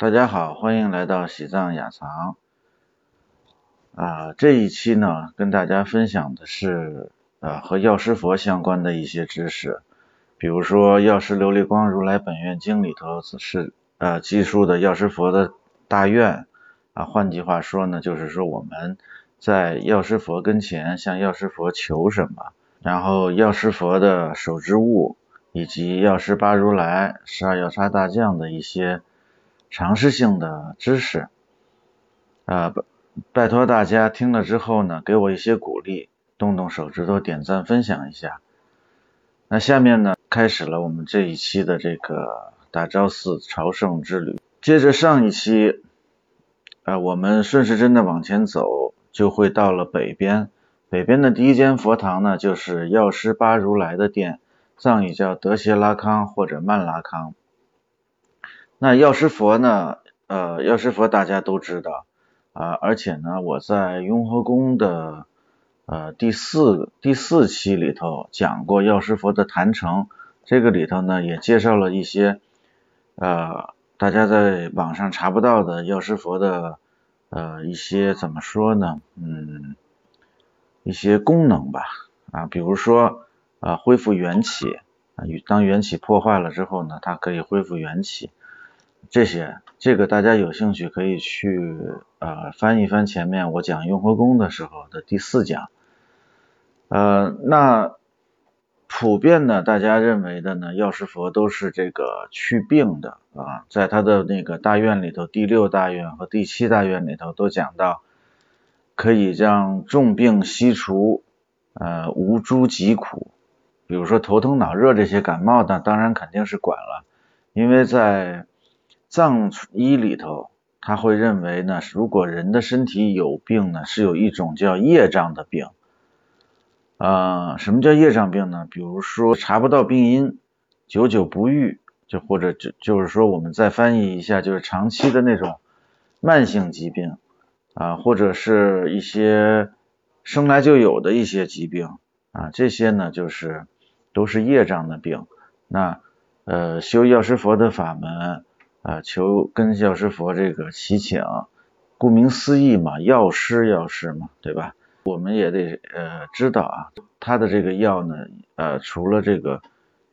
大家好，欢迎来到喜藏雅藏。啊，这一期呢，跟大家分享的是呃和药师佛相关的一些知识，比如说《药师琉璃光如来本愿经》里头是呃记述的药师佛的大愿啊，换句话说呢，就是说我们在药师佛跟前向药师佛求什么，然后药师佛的手之物。以及药师八如来、十二药叉大将的一些常识性的知识，啊，拜托大家听了之后呢，给我一些鼓励，动动手指头点赞分享一下。那下面呢，开始了我们这一期的这个大昭寺朝圣之旅。接着上一期，啊，我们顺时针的往前走，就会到了北边。北边的第一间佛堂呢，就是药师八如来的殿。藏语叫德谢拉康或者曼拉康。那药师佛呢？呃，药师佛大家都知道啊，而且呢，我在雍和宫的呃第四第四期里头讲过药师佛的坛城，这个里头呢也介绍了一些呃大家在网上查不到的药师佛的呃一些怎么说呢？嗯，一些功能吧啊，比如说。啊，恢复元气啊，当元气破坏了之后呢，它可以恢复元气。这些，这个大家有兴趣可以去呃翻一翻前面我讲雍和宫的时候的第四讲。呃，那普遍呢，大家认为的呢，药师佛都是这个祛病的啊，在他的那个大愿里头，第六大愿和第七大愿里头都讲到，可以让重病悉除，呃，无诸疾苦。比如说头疼脑热这些感冒的，当然肯定是管了，因为在藏医里头，他会认为呢，如果人的身体有病呢，是有一种叫业障的病。啊，什么叫业障病呢？比如说查不到病因，久久不愈，就或者就就是说我们再翻译一下，就是长期的那种慢性疾病啊，或者是一些生来就有的一些疾病啊，这些呢就是。都是业障的病，那呃修药师佛的法门啊，求跟药师佛这个祈请，顾名思义嘛，药师药师嘛，对吧？我们也得呃知道啊，他的这个药呢，呃除了这个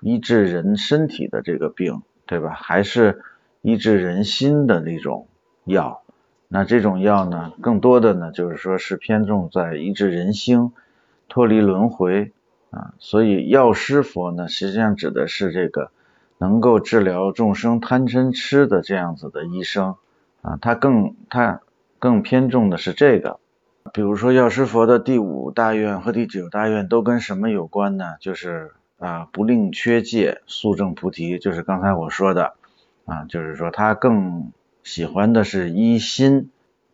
医治人身体的这个病，对吧？还是医治人心的那种药。那这种药呢，更多的呢就是说是偏重在医治人心，脱离轮回。啊，所以药师佛呢，实际上指的是这个能够治疗众生贪嗔痴的这样子的医生啊，他更他更偏重的是这个。比如说药师佛的第五大愿和第九大愿都跟什么有关呢？就是啊，不令缺戒，速证菩提，就是刚才我说的啊，就是说他更喜欢的是一心，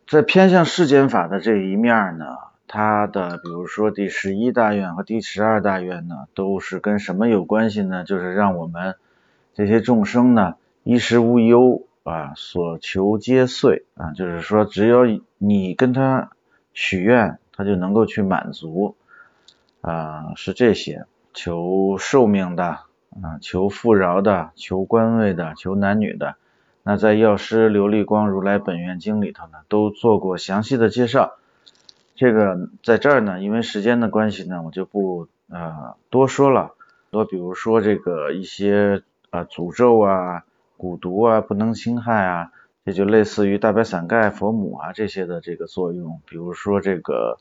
在偏向世间法的这一面呢。他的比如说第十一大愿和第十二大愿呢，都是跟什么有关系呢？就是让我们这些众生呢衣食无忧啊，所求皆遂啊，就是说只要你跟他许愿，他就能够去满足啊，是这些求寿命的啊，求富饶的，求官位的，求男女的。那在药师琉璃光如来本愿经里头呢，都做过详细的介绍。这个在这儿呢，因为时间的关系呢，我就不呃多说了。多比如说这个一些啊诅咒啊、蛊毒啊不能侵害啊，这就类似于大白伞盖、佛母啊这些的这个作用。比如说这个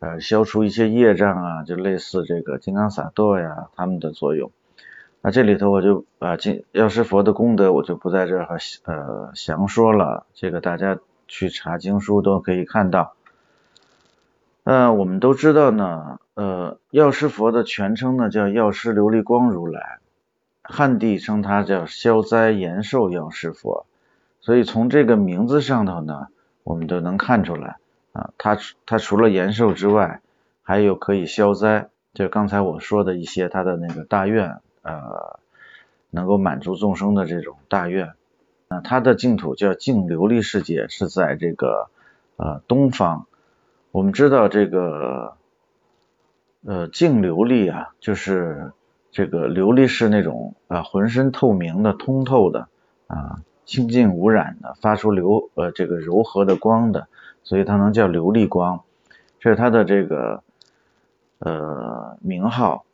呃消除一些业障啊，就类似这个金刚萨埵呀他们的作用。那这里头我就啊金药师佛的功德我就不在这儿呃详说了，这个大家去查经书都可以看到。呃，我们都知道呢，呃，药师佛的全称呢叫药师琉璃光如来，汉地称他叫消灾延寿药师佛，所以从这个名字上头呢，我们都能看出来啊，他他除了延寿之外，还有可以消灾，就刚才我说的一些他的那个大愿，呃，能够满足众生的这种大愿，啊，他的净土叫净琉璃世界，是在这个呃东方。我们知道这个呃净琉璃啊，就是这个琉璃是那种啊浑身透明的、通透的啊，清净无染的，发出流呃这个柔和的光的，所以它能叫琉璃光，这是它的这个呃名号。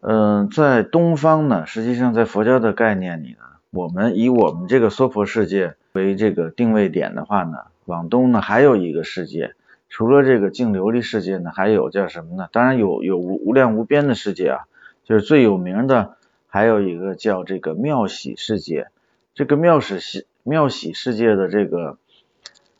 嗯，在东方呢，实际上在佛教的概念里呢，我们以我们这个娑婆世界为这个定位点的话呢，往东呢还有一个世界，除了这个净琉璃世界呢，还有叫什么呢？当然有有无无量无边的世界啊，就是最有名的还有一个叫这个妙喜世界。这个妙喜喜妙喜世界的这个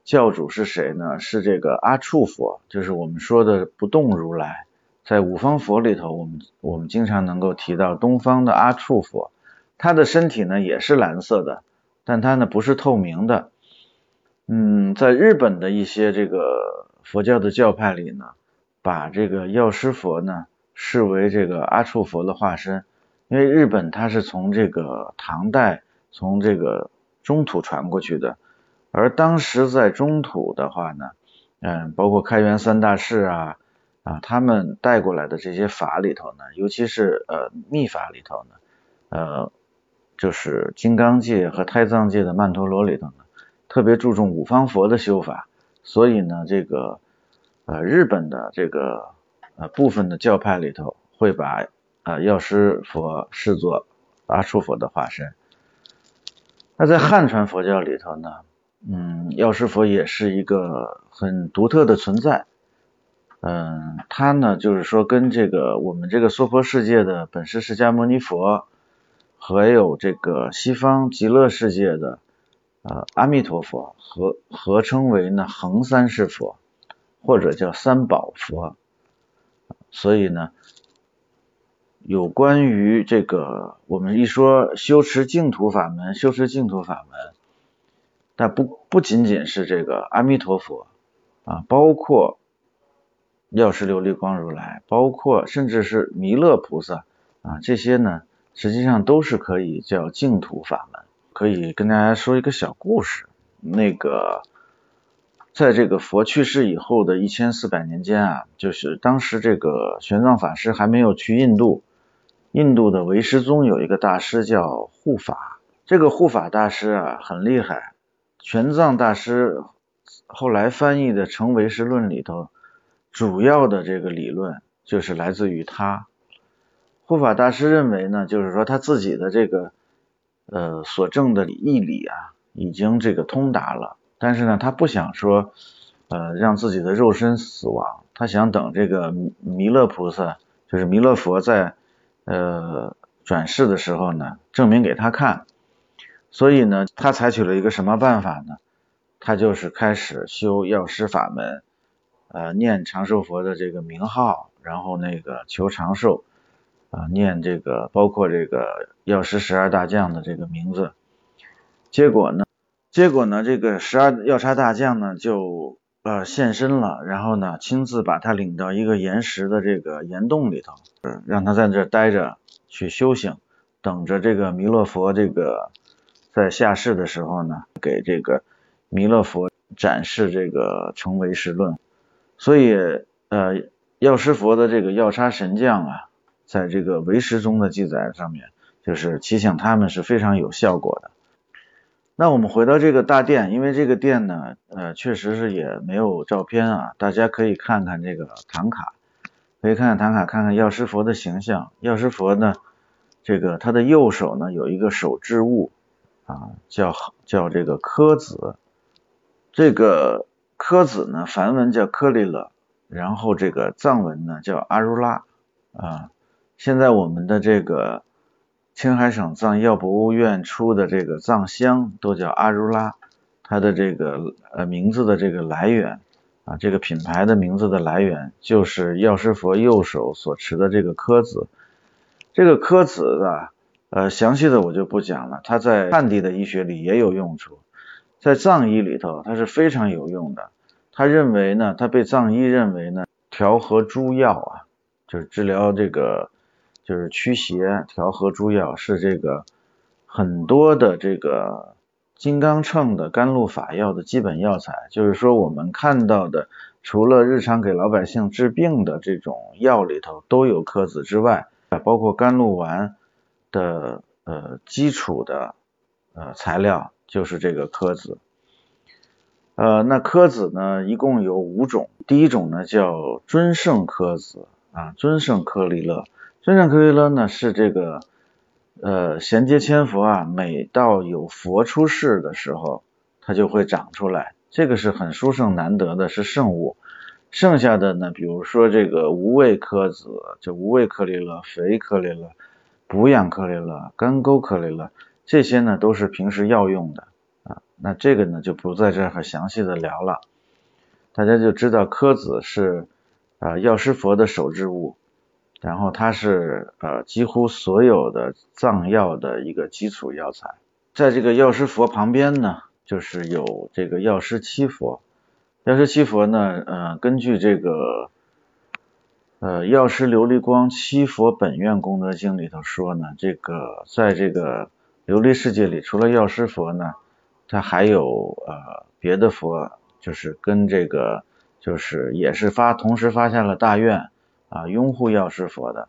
教主是谁呢？是这个阿处佛，就是我们说的不动如来。在五方佛里头，我们我们经常能够提到东方的阿处佛，他的身体呢也是蓝色的，但他呢不是透明的。嗯，在日本的一些这个佛教的教派里呢，把这个药师佛呢视为这个阿处佛的化身，因为日本它是从这个唐代。从这个中土传过去的，而当时在中土的话呢，嗯，包括开元三大士啊啊，他们带过来的这些法里头呢，尤其是呃密法里头呢，呃，就是金刚界和胎藏界的曼陀罗里头呢，特别注重五方佛的修法，所以呢，这个呃日本的这个呃部分的教派里头会把啊药师佛视作阿处佛的化身。那在汉传佛教里头呢，嗯，药师佛也是一个很独特的存在，嗯，他呢就是说跟这个我们这个娑婆世界的本师释迦牟尼佛，还有这个西方极乐世界的呃阿弥陀佛合合称为呢恒三世佛，或者叫三宝佛，所以呢。有关于这个，我们一说修持净土法门，修持净土法门，但不不仅仅是这个阿弥陀佛啊，包括药师琉璃光如来，包括甚至是弥勒菩萨啊，这些呢，实际上都是可以叫净土法门。可以跟大家说一个小故事，那个在这个佛去世以后的一千四百年间啊，就是当时这个玄奘法师还没有去印度。印度的唯识宗有一个大师叫护法，这个护法大师啊很厉害。玄奘大师后来翻译的《成唯识论》里头，主要的这个理论就是来自于他。护法大师认为呢，就是说他自己的这个呃所证的义理啊，已经这个通达了，但是呢，他不想说呃让自己的肉身死亡，他想等这个弥勒菩萨，就是弥勒佛在。呃，转世的时候呢，证明给他看，所以呢，他采取了一个什么办法呢？他就是开始修药师法门，呃，念长寿佛的这个名号，然后那个求长寿，啊，念这个包括这个药师十二大将的这个名字，结果呢，结果呢，这个十二药叉大将呢就。呃，现身了，然后呢，亲自把他领到一个岩石的这个岩洞里头，让他在这待着去修行，等着这个弥勒佛这个在下世的时候呢，给这个弥勒佛展示这个成唯识论。所以，呃，药师佛的这个药叉神将啊，在这个唯识中的记载上面，就是提醒他们是非常有效果的。那我们回到这个大殿，因为这个殿呢，呃，确实是也没有照片啊，大家可以看看这个唐卡，可以看看唐卡，看看药师佛的形象。药师佛呢，这个他的右手呢有一个手制物啊，叫叫这个科子，这个科子呢梵文叫科利勒，然后这个藏文呢叫阿如拉啊。现在我们的这个。青海省藏药博物院出的这个藏香都叫阿如拉，它的这个呃名字的这个来源啊，这个品牌的名字的来源就是药师佛右手所持的这个科子。这个科子啊，呃详细的我就不讲了，它在汉地的医学里也有用处，在藏医里头它是非常有用的。他认为呢，他被藏医认为呢，调和诸药啊，就是治疗这个。就是驱邪调和诸药是这个很多的这个金刚秤的甘露法药的基本药材。就是说我们看到的，除了日常给老百姓治病的这种药里头都有科子之外，包括甘露丸的呃基础的呃材料就是这个科子。呃，那科子呢，一共有五种。第一种呢叫尊圣科子啊，尊圣科利勒。尊圣科利勒呢是这个呃衔接千佛啊，每到有佛出世的时候，它就会长出来。这个是很殊胜难得的，是圣物。剩下的呢，比如说这个无味科子，就无味颗粒了，肥颗粒了，补养颗粒了，干沟颗粒了，这些呢都是平时药用的啊。那这个呢就不在这儿详细的聊了，大家就知道科子是啊药师佛的手制物，然后它是呃几乎所有的藏药的一个基础药材，在这个药师佛旁边呢，就是有这个药师七佛，药师七佛呢，呃根据这个呃药师琉璃光七佛本愿功德经里头说呢，这个在这个琉璃世界里，除了药师佛呢。它还有呃别的佛，就是跟这个就是也是发同时发下了大愿啊，拥护药师佛的。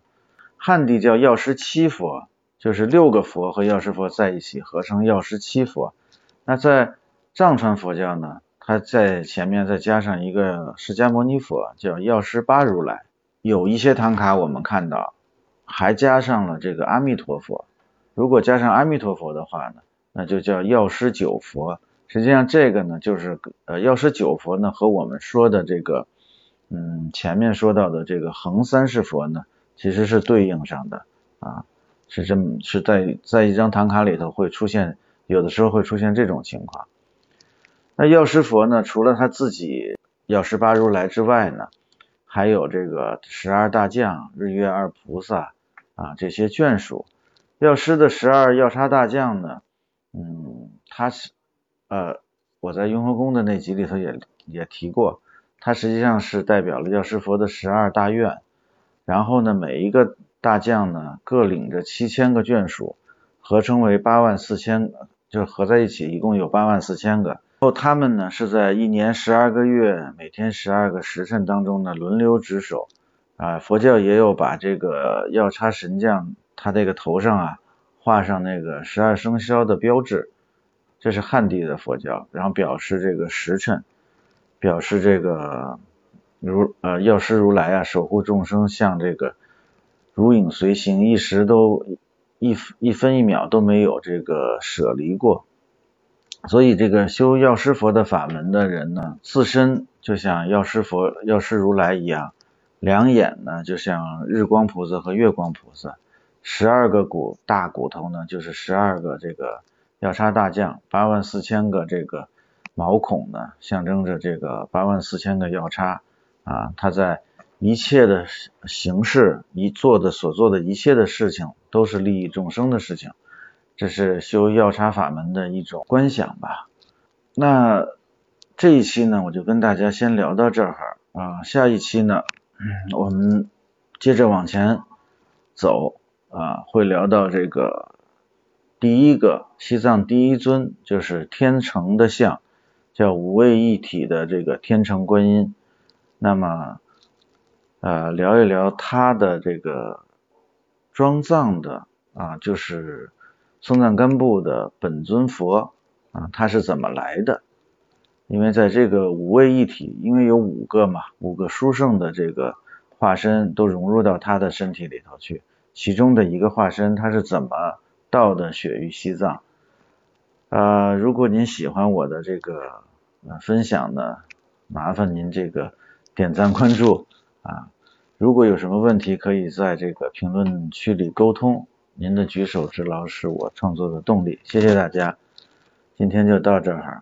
汉地叫药师七佛，就是六个佛和药师佛在一起合成药师七佛。那在藏传佛教呢，它在前面再加上一个释迦牟尼佛，叫药师八如来。有一些唐卡我们看到还加上了这个阿弥陀佛。如果加上阿弥陀佛的话呢？那就叫药师九佛，实际上这个呢，就是呃药师九佛呢和我们说的这个，嗯前面说到的这个恒三世佛呢，其实是对应上的啊，是这么是在在一张唐卡里头会出现，有的时候会出现这种情况。那药师佛呢，除了他自己药师八如来之外呢，还有这个十二大将、日月二菩萨啊这些眷属。药师的十二药叉大将呢。嗯，他是呃，我在雍和宫的那集里头也也提过，它实际上是代表了药师佛的十二大愿，然后呢，每一个大将呢各领着七千个眷属，合称为八万四千，就合在一起一共有八万四千个。然后他们呢是在一年十二个月，每天十二个时辰当中呢轮流值守啊。佛教也有把这个药叉神将他这个头上啊。画上那个十二生肖的标志，这是汉地的佛教，然后表示这个时辰，表示这个如呃药师如来啊守护众生，像这个如影随形，一时都一一分一秒都没有这个舍离过。所以这个修药师佛的法门的人呢，自身就像药师佛、药师如来一样，两眼呢就像日光菩萨和月光菩萨。十二个骨大骨头呢，就是十二个这个药叉大将，八万四千个这个毛孔呢，象征着这个八万四千个药叉啊，它在一切的形式一做的所做的一切的事情，都是利益众生的事情，这是修药叉法门的一种观想吧。那这一期呢，我就跟大家先聊到这儿啊，下一期呢，我们接着往前走。啊，会聊到这个第一个西藏第一尊就是天成的像，叫五位一体的这个天成观音。那么，呃，聊一聊他的这个装藏的啊，就是松赞干布的本尊佛啊，他是怎么来的？因为在这个五位一体，因为有五个嘛，五个殊胜的这个化身都融入到他的身体里头去。其中的一个化身，他是怎么到的雪域西藏？啊，如果您喜欢我的这个分享呢，麻烦您这个点赞关注啊。如果有什么问题，可以在这个评论区里沟通。您的举手之劳是我创作的动力，谢谢大家，今天就到这儿。